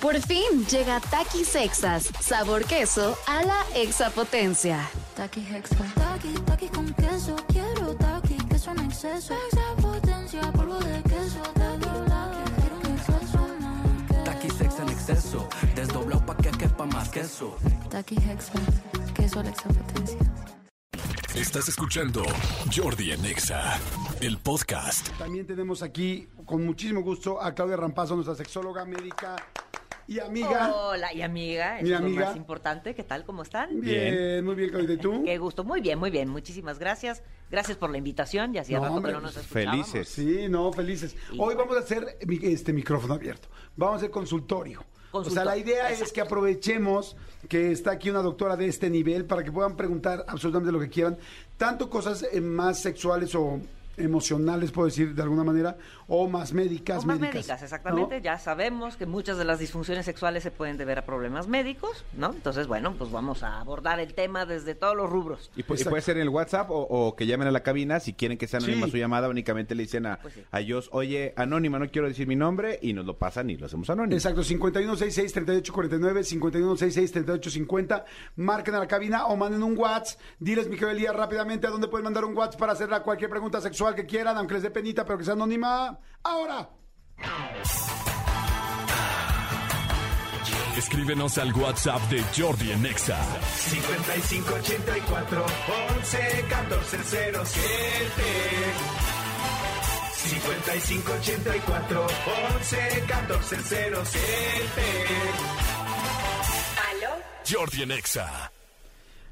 Por fin llega Takis Sexas, sabor queso a la exapotencia. Taki Hexa. Taki, taki con queso. Quiero taki, queso en exceso. Exapotencia, polvo de queso. Taki, taki, quiero un exceso más. Taki sex en exceso, desdoblado pa' que quepa más queso. Taki Hexa. Queso a la exapotencia. Estás escuchando Jordi en Exa, el podcast. También tenemos aquí, con muchísimo gusto, a Claudia Rampazo, nuestra sexóloga médica y amiga. Hola, y amiga, Mi es lo amiga. más importante. ¿Qué tal? ¿Cómo están? Bien, muy bien, Claudia. ¿Y tú? Qué gusto. Muy bien, muy bien. Muchísimas gracias. Gracias por la invitación. Ya hacía No, rato hombre, que no nos escuchábamos. felices. Sí, no, felices. Y Hoy vamos a hacer mi- este micrófono abierto. Vamos a hacer consultorio. O sea, la idea es que aprovechemos que está aquí una doctora de este nivel para que puedan preguntar absolutamente lo que quieran, tanto cosas eh, más sexuales o emocionales, puedo decir de alguna manera, o más médicas. O más médicas, médicas, exactamente. ¿no? Ya sabemos que muchas de las disfunciones sexuales se pueden deber a problemas médicos, ¿no? Entonces, bueno, pues vamos a abordar el tema desde todos los rubros. Y, pu- y puede ser en el WhatsApp o, o que llamen a la cabina. Si quieren que sea anónima Sí. su llamada, únicamente le dicen a, Pues sí. a ellos, oye, anónima, no quiero decir mi nombre, y nos lo pasan y lo hacemos anónimo. Exacto, 5166-3849, 5166-3850. Marquen a la cabina o manden un WhatsApp. Diles, mi querido Elías, rápidamente a dónde pueden mandar un WhatsApp para hacerle cualquier pregunta sexual que quieran, aunque les dé penita, pero que sea anónima. ¡Ahora! Escríbenos al WhatsApp de Jordi en Exa. 5584 11 14 07 5584 11 14 07 Jordi en Exa.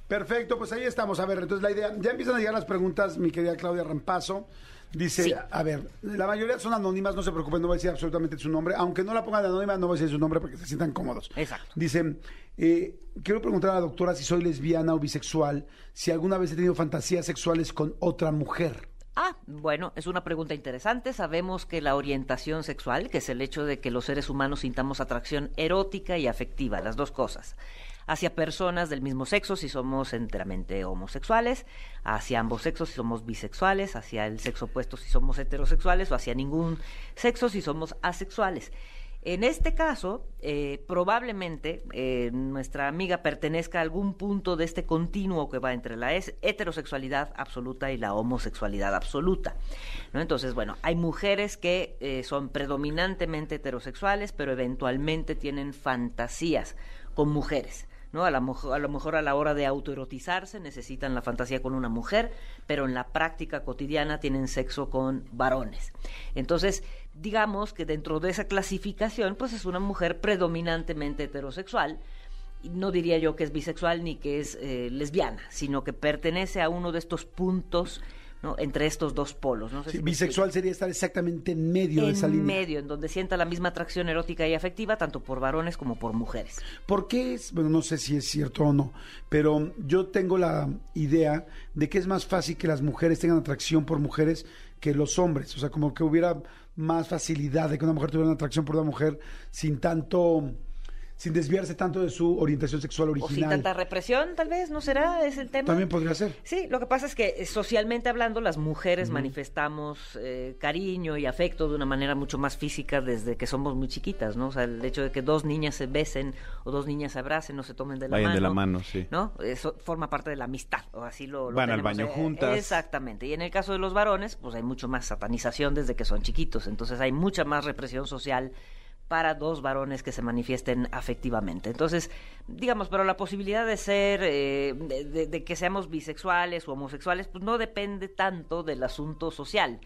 Perfecto, pues ahí estamos. A ver, entonces la idea, ya empiezan a llegar las preguntas, mi querida Claudia Rampazo. Dice, Sí. a ver, la mayoría son anónimas, no se preocupen, no voy a decir absolutamente su nombre. Aunque no la pongan de anónima, no voy a decir su nombre porque se sientan cómodos. Exacto. Dice, eh, quiero preguntar a la doctora si soy lesbiana o bisexual, si alguna vez he tenido fantasías sexuales con otra mujer. Ah, bueno, es una pregunta interesante. Sabemos que la orientación sexual, que es el hecho de que los seres humanos sintamos atracción erótica y afectiva, las dos cosas, hacia personas del mismo sexo si somos enteramente homosexuales, hacia ambos sexos si somos bisexuales, hacia el sexo opuesto si somos heterosexuales o hacia ningún sexo si somos asexuales. En este caso, eh, probablemente eh, nuestra amiga pertenezca a algún punto de este continuo que va entre la heterosexualidad absoluta y la homosexualidad absoluta. ¿no? Entonces, bueno, hay mujeres que eh, son predominantemente heterosexuales, pero eventualmente tienen fantasías con mujeres. A, la mo- a lo mejor a la hora de autoerotizarse necesitan la fantasía con una mujer, pero en la práctica cotidiana tienen sexo con varones. Entonces, digamos que dentro de esa clasificación, pues es una mujer predominantemente heterosexual. No diría yo que es bisexual ni que es eh, lesbiana, sino que pertenece a uno de estos puntos ¿no? entre estos dos polos. No sé Sí, si me bisexual sería estar exactamente en medio de esa en línea. medio, en donde sienta la misma atracción erótica y afectiva, tanto por varones como por mujeres. ¿Por qué es? Bueno, no sé si es cierto o no, pero yo tengo la idea de que es más fácil que las mujeres tengan atracción por mujeres que los hombres. O sea, como que hubiera más facilidad de que una mujer tuviera una atracción por una mujer sin tanto, sin desviarse tanto de su orientación sexual O sin original. tanta represión, tal vez, ¿no será? ¿Es el tema? También podría ser. Sí, lo que pasa es que eh, socialmente hablando, las mujeres manifestamos eh, cariño y afecto de una manera mucho más física desde que somos muy chiquitas, ¿no? O sea, el hecho de que dos niñas se besen o dos niñas se abracen o se tomen de la Vayan mano. de la mano, sí. ¿No? Eso forma parte de la amistad, o así lo, lo Van al baño eh, juntas. Exactamente. Y en el caso de los varones, pues hay mucho más satanización desde que son chiquitos. Entonces hay mucha más represión social para dos varones que se manifiesten afectivamente. Entonces, digamos, pero la posibilidad de ser, eh, de, de- de que seamos bisexuales o homosexuales, pues no depende tanto del asunto social.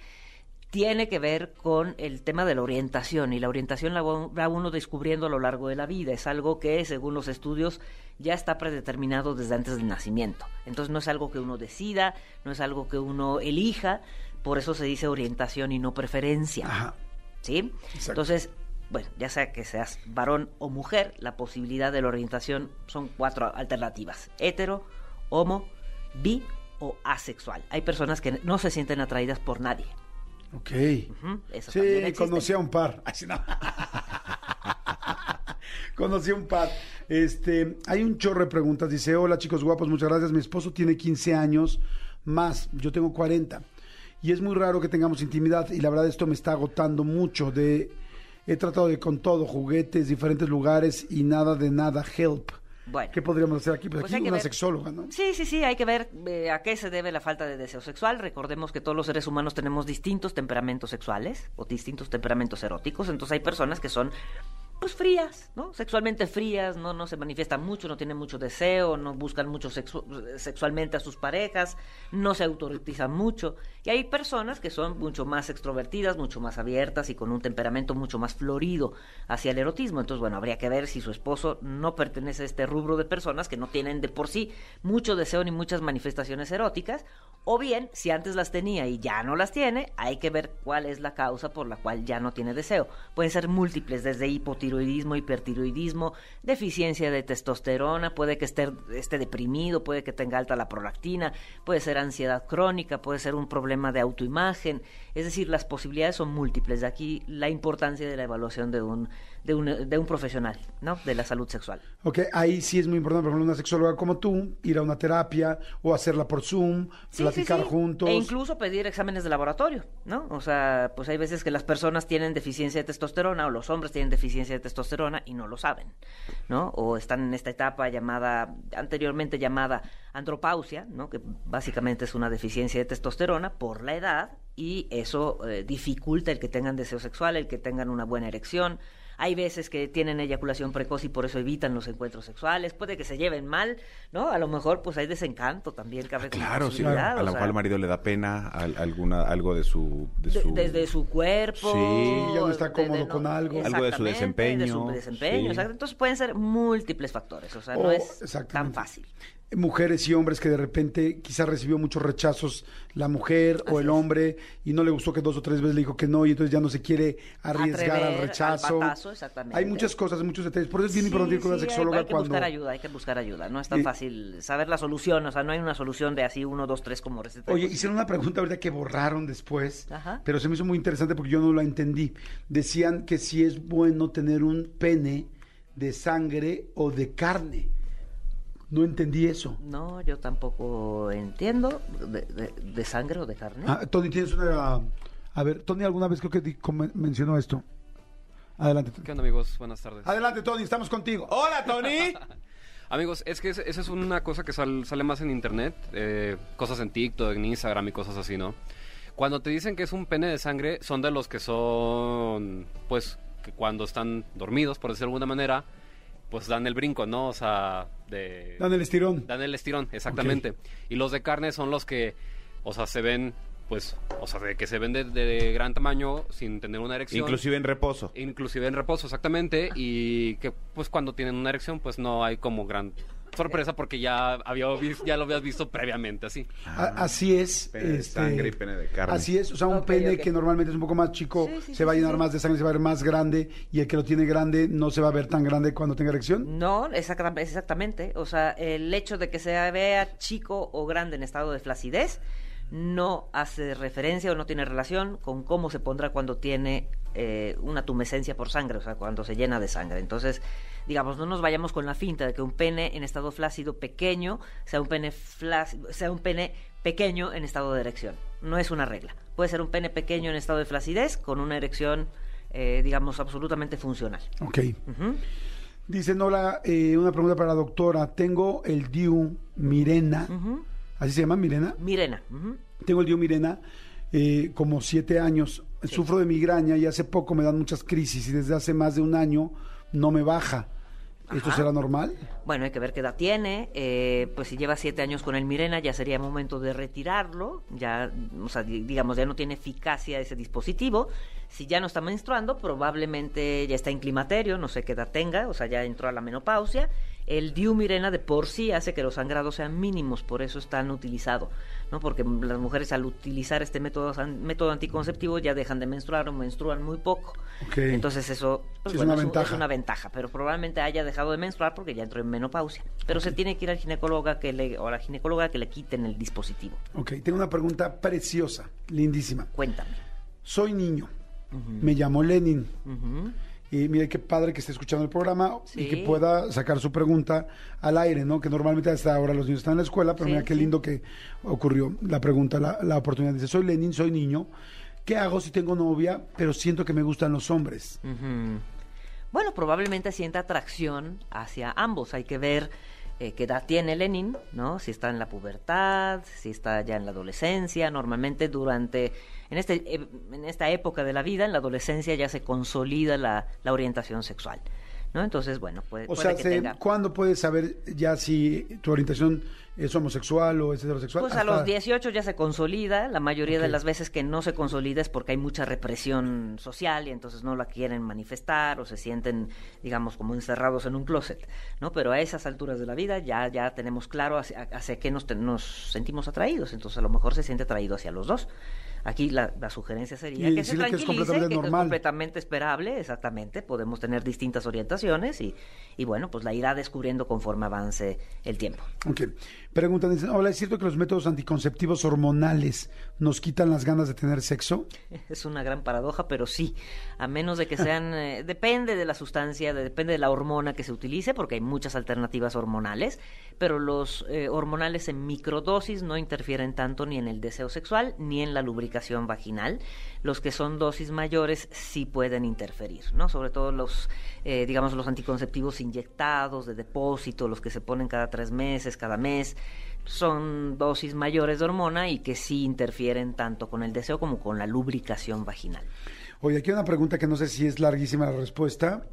Tiene que ver con el tema de la orientación y la orientación la va uno descubriendo a lo largo de la vida. Es algo que, según los estudios, ya está predeterminado desde antes del nacimiento. Entonces no es algo que uno decida, no es algo que uno elija, por eso se dice orientación y no preferencia. Ajá. ¿Sí? Exacto. Entonces, bueno, ya sea que seas varón o mujer, la posibilidad de la orientación son cuatro alternativas: hetero, homo, bi o asexual. Hay personas que no se sienten atraídas por nadie. Ok. Eso Sí, conocí a un par. Ay, no. conocí a un par. Este, hay un chorro de preguntas. Dice, hola chicos guapos, muchas gracias. Mi esposo tiene 15 años más, yo tengo 40. Y es muy raro que tengamos intimidad y la verdad esto me está agotando mucho de he tratado de con todo, juguetes, diferentes lugares y nada de nada, help. Bueno. ¿Qué podríamos hacer aquí? Pues, Pues aquí una ver. sexóloga, ¿no? Sí, sí, sí, hay que ver eh, a qué se debe la falta de deseo sexual. Recordemos que todos los seres humanos tenemos distintos temperamentos sexuales o distintos temperamentos eróticos, entonces hay personas que son pues frías, ¿no? Sexualmente frías, no, no se manifiestan mucho, no tienen mucho deseo, no buscan mucho sexu- sexualmente a sus parejas, no se autoritizan mucho. Y hay personas que son mucho más extrovertidas, mucho más abiertas y con un temperamento mucho más florido hacia el erotismo. Entonces, bueno, habría que ver si su esposo no pertenece a este rubro de personas que no tienen de por sí mucho deseo ni muchas manifestaciones eróticas, o bien, si antes las tenía y ya no las tiene, hay que ver cuál es la causa por la cual ya no tiene deseo. Pueden ser múltiples, desde hipotiroidismo, hipertiroidismo, deficiencia de testosterona, puede que esté, esté deprimido, puede que tenga alta la prolactina, puede ser ansiedad crónica, puede ser un problema de autoimagen. Es decir, las posibilidades son múltiples. De aquí la importancia de la evaluación de un, de un, de un profesional, ¿no? De la salud sexual. Ok, ahí sí es muy importante, por ejemplo, una sexóloga como tú, ir a una terapia o hacerla por Zoom, Sí, platicar sí, sí. juntos. E incluso pedir exámenes de laboratorio, ¿no? O sea, pues hay veces que las personas tienen deficiencia de testosterona o los hombres tienen deficiencia de testosterona y no lo saben, ¿no? O están en esta etapa llamada, anteriormente llamada andropausia, ¿no? Que básicamente es una deficiencia de testosterona por la edad y eso eh, dificulta el que tengan deseo sexual, el que tengan una buena erección. Hay veces que tienen eyaculación precoz y por eso evitan los encuentros sexuales. Puede que se lleven mal, ¿no? A lo mejor pues hay desencanto también cabe como Claro, sí. A lo mejor sea, al marido le da pena al- alguna, algo de su... De de- su... desde su cuerpo. Sí. Ya no está de- cómodo con algo. Algo de su Exactamente, De su desempeño, desempeño, sí. exacto. Entonces pueden ser múltiples factores, o sea, no es tan fácil. Mujeres y hombres que de repente quizás recibió muchos rechazos la mujer o el hombre y no le gustó que dos o tres veces le dijo que no y entonces ya no se quiere arriesgar Atrever al al rechazo. batazo, exactamente. Hay muchas cosas, muchos detalles. Por eso es bien importante ir con Sí, una sí, hay- sexóloga hay, que cuando... buscar ayuda, hay que buscar ayuda. No es tan Eh, fácil saber la solución, o sea, no hay una solución de así uno, dos, tres como receta. Oye, hicieron una pregunta ahorita que borraron después, Ajá. pero se me hizo muy interesante porque yo no la entendí. Decían que si es bueno tener un pene de sangre o de carne. No entendí eso. No, yo tampoco entiendo de, de- de sangre o de carne. Ah, Tony, tienes una... A ver, Tony alguna vez creo que di- mencionó esto. Adelante. Tony. ¿Qué onda amigos? Buenas tardes. Adelante, Tony, estamos contigo. ¡Hola, Tony! Amigos, es que es- esa es una cosa que sal- sale más en internet, eh, cosas en TikTok, en Instagram y cosas así, ¿no? Cuando te dicen que es un pene de sangre, son de los que son, pues, que cuando están dormidos, por decirlo de alguna manera, pues dan el brinco, ¿no? O sea, de... Dan el estirón. Dan el estirón, exactamente. Y los de carne son los que, o sea, se ven, pues, o sea, de que se ven de, de gran tamaño sin tener una erección. Inclusive en reposo. Inclusive en reposo, exactamente. Y que pues cuando tienen una erección, pues no hay como gran sorpresa porque ya había ya lo habías visto previamente así. A- así es. Pene de este, sangre y pene de carne. Así es, o sea, un Ok, pene que normalmente es un poco más chico Sí, sí, se sí, va a llenar sí. más de sangre, se va a ver más grande y el que lo tiene grande no se va a ver tan grande cuando tenga erección. No, exacta- exactamente. O sea, el hecho de que se vea chico o grande en estado de flacidez no hace referencia o no tiene relación con cómo se pondrá cuando tiene eh, una tumescencia por sangre, o sea, cuando se llena de sangre. Entonces, digamos, no nos vayamos con la finta de que un pene en estado flácido pequeño sea un pene flácido, sea un pene pequeño en estado de erección. No es una regla. Puede ser un pene pequeño en estado de flacidez con una erección, eh, digamos, absolutamente funcional. Ok. Dice Nola, eh, una pregunta para la doctora. Tengo el DIU Mirena. ¿Así se llama Mirena? Mirena. Tengo el DIU Mirena eh, como siete años. Sufro de migraña y hace poco me dan muchas crisis y desde hace más de un año no me baja. ¿Esto será normal? Bueno, hay que ver qué edad tiene. eh, pues si lleva siete años con el Mirena, ya sería momento de retirarlo. Ya, o sea, di- digamos, ya no tiene eficacia ese dispositivo. Si ya no está menstruando, probablemente ya está en climaterio, no sé qué edad tenga, o sea, ya entró a la menopausia. El Diumirena de por sí hace que los sangrados sean mínimos, por eso es tan utilizado, ¿no? Porque las mujeres al utilizar este método, anticonceptivo ya dejan de menstruar o menstruan muy poco. Ok. Entonces eso pues, Sí, es una es, ventaja. es una ventaja, pero probablemente haya dejado de menstruar porque ya entró en menopausia. Pero se tiene que ir al ginecólogo que le, o a la ginecóloga que le quiten el dispositivo. Ok, tengo una pregunta preciosa, lindísima. Cuéntame. Soy niño. Me llamo Lenin. Y mire qué padre que esté escuchando el programa y que pueda sacar su pregunta al aire, ¿no? Que normalmente hasta ahora los niños están en la escuela, pero Sí, mira qué lindo que ocurrió la pregunta, la, la oportunidad. Dice, soy Lenin, soy niño, ¿qué hago si tengo novia, pero siento que me gustan los hombres? Bueno, probablemente sienta atracción hacia ambos. Hay que ver eh, qué edad tiene Lenin, ¿no? Si está en la pubertad, si está ya en la adolescencia. Normalmente durante, en, este, eh, en esta época de la vida, en la adolescencia ya se consolida la, la orientación sexual, ¿no? Entonces, bueno, puede, O puede sea, que se- tenga... ¿cuándo puedes saber ya si tu orientación es homosexual o es heterosexual? Pues a Hasta- los 18 ya se consolida. La mayoría de las veces que no se consolida es porque hay mucha represión social y entonces no la quieren manifestar o se sienten, digamos, como encerrados en un closet, ¿no? Pero a esas alturas de la vida ya, ya tenemos claro hacia, hacia qué nos, nos sentimos atraídos. Entonces a lo mejor se siente atraído hacia los dos. Aquí la, la sugerencia sería Y que se decirle que es tranquilice, completamente que es completamente esperable, exactamente. Podemos tener distintas orientaciones y, y bueno, pues la irá descubriendo conforme avance el tiempo. Ok. Preguntan, dicen, hola, ¿es cierto que los métodos anticonceptivos hormonales nos quitan las ganas de tener sexo? Es una gran paradoja, pero sí, a menos de que sean, eh, depende de la sustancia, de- depende de la hormona que se utilice, porque hay muchas alternativas hormonales, pero los eh, hormonales en microdosis no interfieren tanto ni en el deseo sexual ni en la lubricación vaginal. Los que son dosis mayores sí pueden interferir, ¿no? Sobre todo los, eh, digamos, los anticonceptivos inyectados de depósito, los que se ponen cada tres meses, cada mes son dosis mayores de hormona y que sí interfieren tanto con el deseo como con la lubricación vaginal. Oye, aquí hay una pregunta que no sé si es larguísima la respuesta,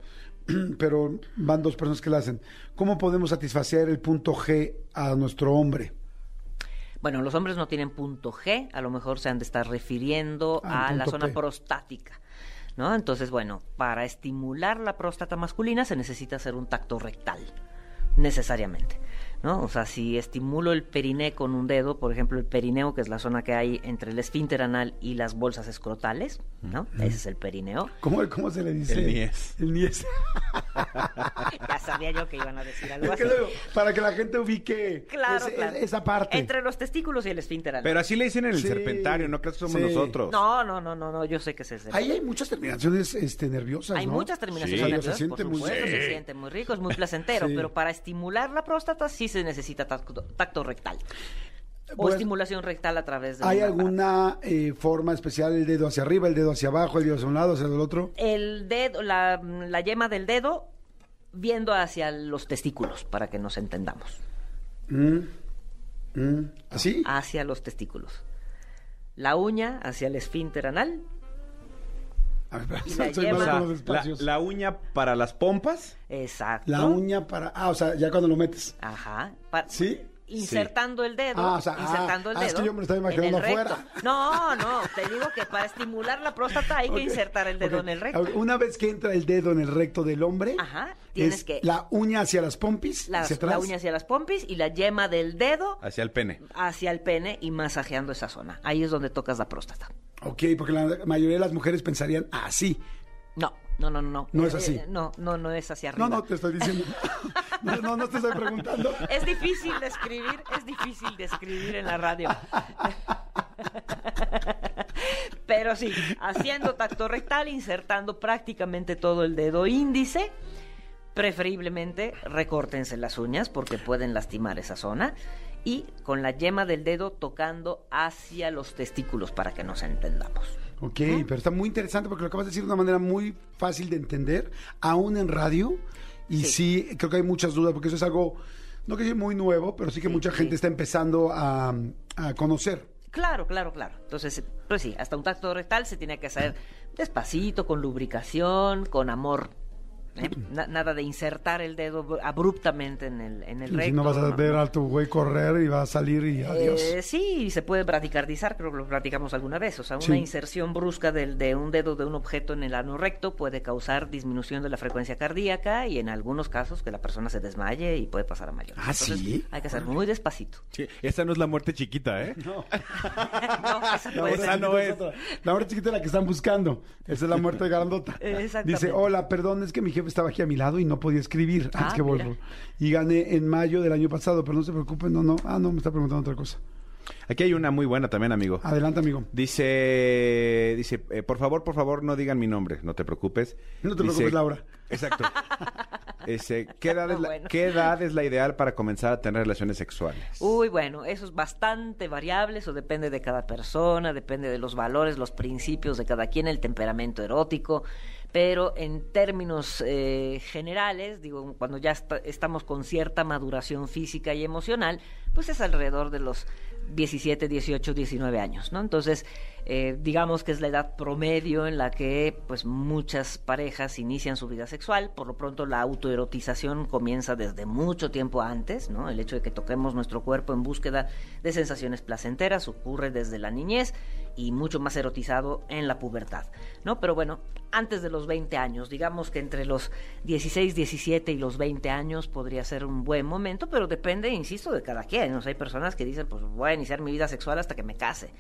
pero van dos personas que la hacen. ¿Cómo podemos satisfacer el punto G a nuestro hombre? Bueno, los hombres no tienen punto G, a lo mejor se han de estar refiriendo Ah, a la zona P. prostática. ¿No? Entonces, bueno, para estimular la próstata masculina se necesita hacer un tacto rectal, necesariamente. ¿No? O sea, si estimulo el periné con un dedo, por ejemplo, el perineo, que es la zona que hay entre el esfínter anal y las bolsas escrotales, ¿no? Ese es el perineo. ¿Cómo, cómo se le dice? El niés. El niés. Ya sabía yo que iban a decir algo Es que así. luego, para que la gente ubique Claro, ese- claro. esa parte. Entre los testículos y el esfínter. Pero así le dicen en el Sí. serpentario, no crees que somos Sí. nosotros. No, no, no, no, no, yo sé que es ese. Ahí hay muchas terminaciones este, nerviosas, Hay ¿no? muchas terminaciones Sí, nerviosas, se siente por muy supuesto, se Sí. siente muy rico, es muy placentero, Sí. pero para estimular la próstata sí se necesita tacto, tacto rectal. O Pues, estimulación rectal a través de ¿Hay alguna eh, forma especial, el dedo hacia arriba, el dedo hacia abajo, el dedo hacia un lado, hacia el otro? El dedo, la, la yema del dedo viendo hacia los testículos, para que nos entendamos. Mm, mm, ¿Así? Hacia los testículos. La uña hacia el esfínter anal. A ver, y la yema- O sea, la, uña para las pompas. Exacto. La uña para... Ah, o sea, ya cuando lo metes. Ajá. Pa- ¿Sí? Insertando el dedo. Ah, o sea, insertando ah, el ah, dedo. es que yo me lo estaba imaginando el afuera. No, no, te digo que para estimular la próstata hay que insertar el dedo en el recto. Una vez que entra el dedo en el recto del hombre, Ajá, tienes es que- la uña hacia las pompis, Las- hacia atrás. la uña hacia las pompis y la yema del dedo Hacia el pene. hacia el pene y masajeando esa zona. Ahí es donde tocas la próstata. Ok, porque la mayoría de las mujeres pensarían así. No, no, no, no. No es así. eh, no, no, no es hacia arriba. No, no, te estoy diciendo. no, no, no te estoy preguntando. Es difícil de escribir, es difícil de escribir en la radio. Pero sí, haciendo tacto rectal, insertando prácticamente todo el dedo índice, preferiblemente recórtense las uñas porque pueden lastimar esa zona y con la yema del dedo tocando hacia los testículos para que nos entendamos. Ok, pero está muy interesante porque lo acabas de decir de una manera muy fácil de entender, aún en radio. Y sí, creo que hay muchas dudas porque eso es algo, no que sea muy nuevo, pero sí que Sí, mucha sí. gente está empezando a, a conocer. Claro, claro, claro. Entonces, pues sí, hasta un tacto rectal se tiene que hacer despacito, con lubricación, con amor. ¿Eh? Na- nada de insertar el dedo abru- abruptamente en el, en el Y recto. si no vas a ¿no? ver a tu güey correr y va a salir y adiós. Eh, sí, se puede braticardizar, creo que lo platicamos alguna vez. O sea, una Sí. inserción brusca del, de un dedo de un objeto en el ano recto puede causar disminución de la frecuencia cardíaca y en algunos casos que la persona se desmaye y puede pasar a mayor. ¿Ah, sí? Hay que hacer muy despacito. Sí, esa no es la muerte chiquita, ¿eh? No, esa La puede muerte esa ser. no chiquita es. La muerte chiquita es la que están buscando. Esa es la muerte grandota. Exactamente. Dice, hola, perdón, es que mi jefe estaba aquí a mi lado y no podía escribir. Ah, Ah, que volvo. Y gané en mayo del año pasado, pero no se preocupen, no, no. Ah, no, me está preguntando otra cosa. Aquí hay una muy buena también, amigo. Adelante, amigo. Dice, dice, eh, por favor, por favor, no digan mi nombre, no te preocupes. No te Dice- preocupes, Laura. Exacto. ¿qué, edad es la, Bueno. ¿Qué edad es la ideal para comenzar a tener relaciones sexuales? Uy, bueno, eso es bastante variable, eso depende de cada persona, depende de los valores, los principios de cada quien, el temperamento erótico, pero en términos eh, generales, digo, cuando ya está- estamos con cierta maduración física y emocional, pues es alrededor de los 17, 18, 19 años, ¿no? Entonces, eh, digamos que es la edad promedio en la que pues muchas parejas inician su vida sexual, por lo pronto la autoerotización comienza desde mucho tiempo antes, ¿no? El hecho de que toquemos nuestro cuerpo en búsqueda de sensaciones placenteras ocurre desde la niñez y mucho más erotizado en la pubertad, ¿no? Pero bueno, antes de los 20 años, digamos que entre los 16, 17 y los 20 años podría ser un buen momento, pero depende, insisto, de cada quien. O hay personas que dicen, pues voy a iniciar mi vida sexual hasta que me case,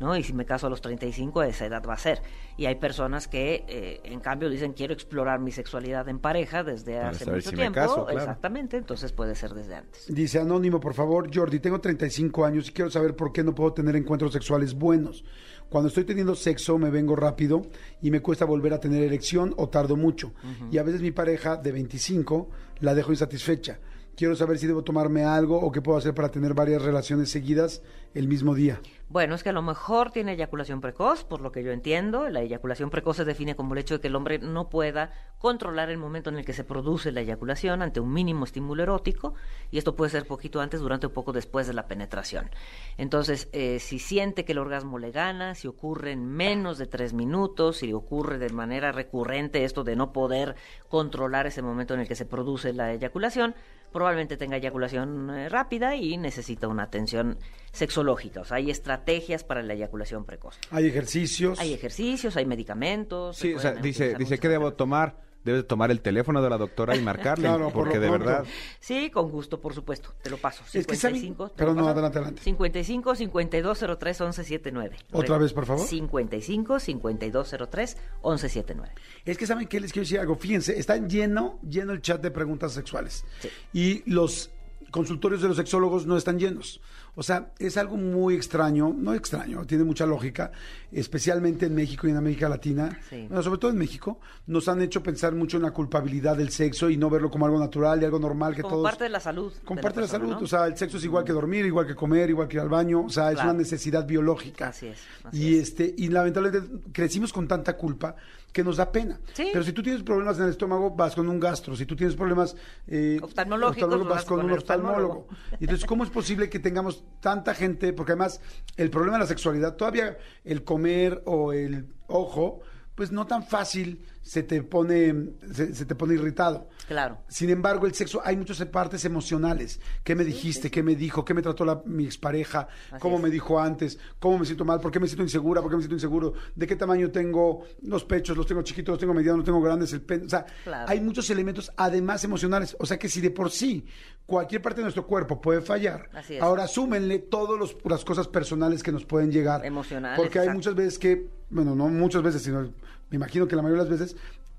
¿no? Y si me caso a los 35, esa edad va a ser. Y hay personas que, eh, en cambio, dicen, quiero explorar mi sexualidad en pareja desde Para hace mucho si me tiempo. caso, claro. Exactamente, entonces puede ser desde antes. Dice Anónimo, por favor, Jordi, tengo 35 años y quiero saber por qué no puedo tener encuentros sexuales buenos. Cuando estoy teniendo sexo me vengo rápido y me cuesta volver a tener erección o tardo mucho. Y a veces mi pareja de 25 la dejo insatisfecha. Quiero saber si debo tomarme algo o qué puedo hacer para tener varias relaciones seguidas el mismo día. Bueno, es que a lo mejor tiene eyaculación precoz, por lo que yo entiendo. La eyaculación precoz se define como el hecho de que el hombre no pueda controlar el momento en el que se produce la eyaculación ante un mínimo estímulo erótico, y esto puede ser poquito antes, durante o poco después de la penetración. Entonces, eh, si siente que el orgasmo le gana, si ocurre en menos de tres minutos, si ocurre de manera recurrente esto de no poder controlar ese momento en el que se produce la eyaculación, probablemente tenga eyaculación eh, rápida y necesita una atención sexológica. O sea, hay estrategias para la eyaculación precoz. Hay ejercicios. Hay ejercicios, hay medicamentos. Sí, o sea, dice, dice ¿qué debo tomar? Debes tomar el teléfono de la doctora y marcarle, Claro, por porque lo de pronto. verdad... Sí, con gusto, por supuesto. Te lo paso. Es que 55, ¿te Pero lo no, paso? adelante, adelante. 55 5203 1179. Otra vez, por favor. 55 5203 1179. Es que saben que les quiero decir algo. Fíjense, está lleno, lleno el chat de preguntas sexuales. Sí. Y los consultorios de los sexólogos no están llenos. O sea, es algo muy extraño, no extraño, tiene mucha lógica, especialmente en México y en América Latina, Sí. bueno, sobre todo en México, nos han hecho pensar mucho en la culpabilidad del sexo y no verlo como algo natural y algo normal que Como todos... parte de la salud. Como de parte de la salud, ¿no? o sea, el sexo es igual que dormir, igual que comer, igual que ir al baño, o sea, es Claro. una necesidad biológica. Así es, así y es. este y lamentablemente crecimos con tanta culpa que nos da pena. Sí. Pero si tú tienes problemas en el estómago, vas con un gastro. Si tú tienes problemas eh, Oftalmológicos, vas con, un oftalmólogo. oftalmólogo. Y Entonces, ¿cómo es posible que tengamos tanta gente? Porque además, el problema de la sexualidad, todavía el comer o el ojo, pues no tan fácil se te pone, se, se te pone irritado. Claro. Sin embargo, el sexo, hay muchas partes emocionales. ¿Qué me dijiste? ¿Qué me dijo? ¿Qué me trató la, mi expareja? Así ¿Cómo es. me dijo antes? ¿Cómo me siento mal? ¿Por qué me siento insegura? ¿Por qué me siento inseguro? ¿De qué tamaño tengo los pechos? ¿Los tengo chiquitos? ¿Los tengo medianos? ¿Los tengo grandes? El pen... O sea, Claro. hay muchos elementos además emocionales. O sea que si de por sí cualquier parte de nuestro cuerpo puede fallar, Así es. ahora súmenle todas las cosas personales que nos pueden llegar. Emocionales, Porque hay exacto. muchas veces que, bueno, no muchas veces, sino me imagino que la mayoría de las veces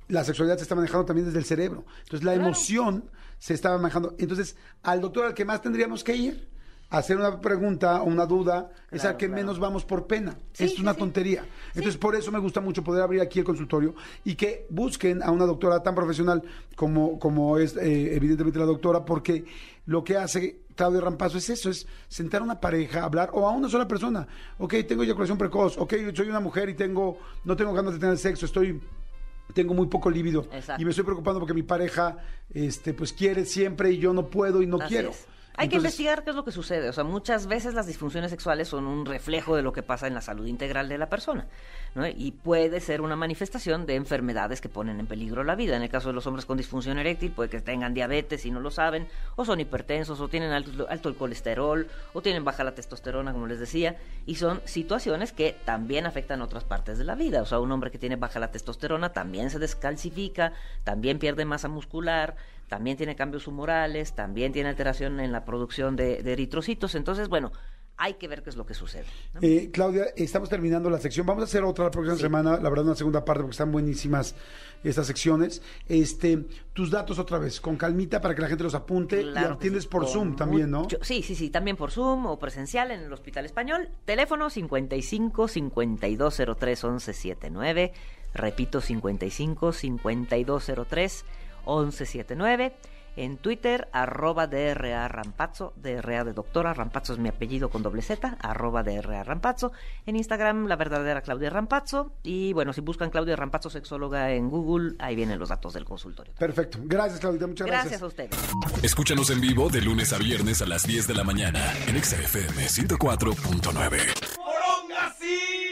la sexualidad se está manejando también desde el cerebro. Entonces la Claro. emoción se estaba manejando. Entonces, al doctor al que más tendríamos que ir a hacer una pregunta o una duda es al que claro. menos vamos por pena. Sí, es sí, una sí. tontería. Entonces, por eso me gusta mucho poder abrir aquí el consultorio y que busquen a una doctora tan profesional como, como es eh, evidentemente la doctora, porque lo que hace Claudia Rampazo es eso, es sentar a una pareja, hablar, o a una sola persona. Ok, tengo eyaculación precoz, ok, soy una mujer y tengo, no tengo ganas de tener sexo, estoy tengo muy poco líbido Exacto. y me estoy preocupando porque mi pareja este pues quiere siempre y yo no puedo y no Así quiero. es. Hay que investigar qué es lo que sucede. O sea, muchas veces las disfunciones sexuales son un reflejo de lo que pasa en la salud integral de la persona. ¿no? Y puede ser una manifestación de enfermedades que ponen en peligro la vida. En el caso de los hombres con disfunción eréctil, puede que tengan diabetes y no lo saben, o son hipertensos, o tienen alto, alto el colesterol, o tienen baja la testosterona, como les decía. Y son situaciones que también afectan otras partes de la vida. O sea, un hombre que tiene baja la testosterona también se descalcifica, también pierde masa muscular, también tiene cambios humorales, también tiene alteración en la producción de, de eritrocitos. Entonces, bueno, hay que ver qué es lo que sucede. ¿no? eh, Claudia, estamos terminando la sección. Vamos a hacer otra la próxima Sí. semana, la verdad, una segunda parte porque están buenísimas estas secciones. Este, tus datos otra vez, con calmita para que la gente los apunte Claro y atiendes sí, por Zoom también, ¿no? Sí, sí, sí, también por Zoom o presencial en el Hospital Español. Teléfono 55 5203 1179. Repito, 55 5203 1179. En Twitter, arroba DRA Rampazzo, DRA de doctora, Rampazzo es mi apellido con doble Z, arroba DRA Rampazzo. En Instagram, la verdadera Claudia Rampazzo. Y bueno, si buscan Claudia Rampazzo, sexóloga en Google, ahí vienen los datos del consultorio. Perfecto. Gracias, Claudia. Muchas gracias. Gracias a ustedes. Escúchanos en vivo de lunes a viernes a las 10 de la mañana en Exa FM 104.9.